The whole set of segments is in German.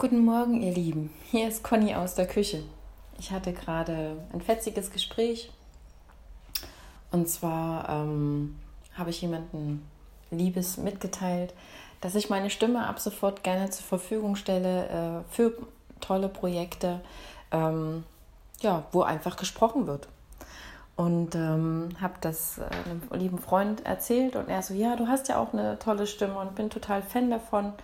Guten Morgen, ihr Lieben. Hier ist Conny aus der Küche. Ich hatte gerade ein fetziges Gespräch. Und zwar ähm, habe ich jemanden Liebes mitgeteilt, dass ich meine Stimme ab sofort gerne zur Verfügung stelle äh, für tolle Projekte, ähm, ja, wo einfach gesprochen wird. Und ähm, habe das äh, einem lieben Freund erzählt und er so, ja, du hast ja auch eine tolle Stimme und bin total Fan davon.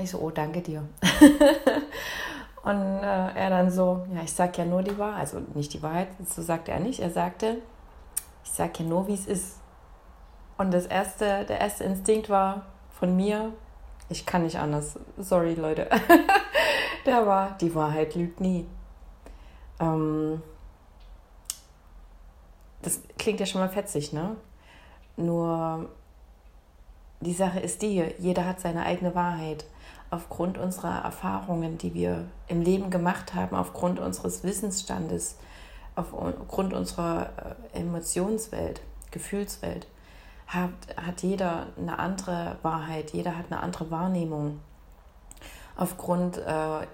Ich so, oh, danke dir. und äh, er dann so, ja, ich sag ja nur die Wahrheit, also nicht die Wahrheit, so sagte er nicht. Er sagte, ich sag ja nur, wie es ist. Und das erste, der erste Instinkt war von mir, ich kann nicht anders. Sorry, Leute. der war, die Wahrheit lügt nie. Ähm, das klingt ja schon mal fetzig, ne? Nur die Sache ist die, jeder hat seine eigene Wahrheit aufgrund unserer Erfahrungen, die wir im Leben gemacht haben, aufgrund unseres Wissensstandes, aufgrund unserer äh, Emotionswelt, Gefühlswelt, hat, hat jeder eine andere Wahrheit, jeder hat eine andere Wahrnehmung. Aufgrund äh,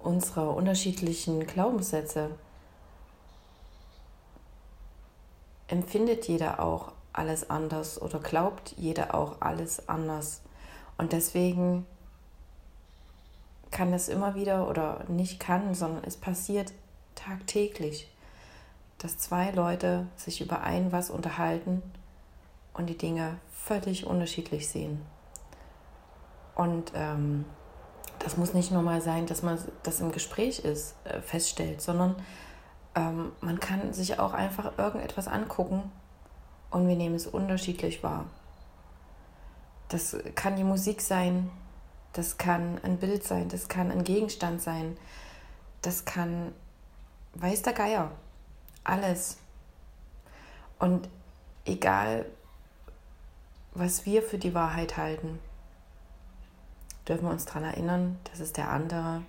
unserer unterschiedlichen Glaubenssätze empfindet jeder auch alles anders oder glaubt jeder auch alles anders. Und deswegen kann es immer wieder oder nicht kann, sondern es passiert tagtäglich, dass zwei Leute sich über ein was unterhalten und die Dinge völlig unterschiedlich sehen. Und ähm, das muss nicht nur mal sein, dass man das im Gespräch ist, äh, feststellt, sondern ähm, man kann sich auch einfach irgendetwas angucken und wir nehmen es unterschiedlich wahr. Das kann die Musik sein, das kann ein Bild sein, das kann ein Gegenstand sein, das kann, weiß der Geier, alles. Und egal, was wir für die Wahrheit halten, dürfen wir uns daran erinnern, dass es der andere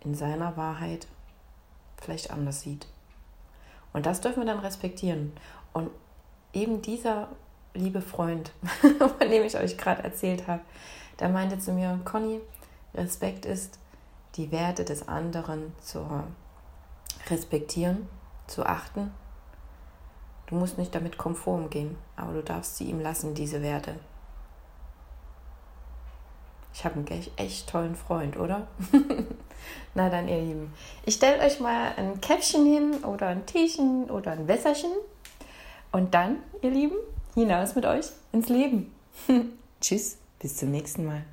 in seiner Wahrheit vielleicht anders sieht. Und das dürfen wir dann respektieren. Und eben dieser liebe Freund, von dem ich euch gerade erzählt habe, der meinte zu mir, Conny, Respekt ist, die Werte des anderen zu respektieren, zu achten. Du musst nicht damit konform gehen, aber du darfst sie ihm lassen, diese Werte. Ich habe einen echt tollen Freund, oder? Na dann, ihr Lieben. Ich stelle euch mal ein Käppchen hin oder ein Teechen oder ein Wässerchen. Und dann, ihr Lieben, hinaus mit euch ins Leben. Tschüss. Bis zum nächsten Mal.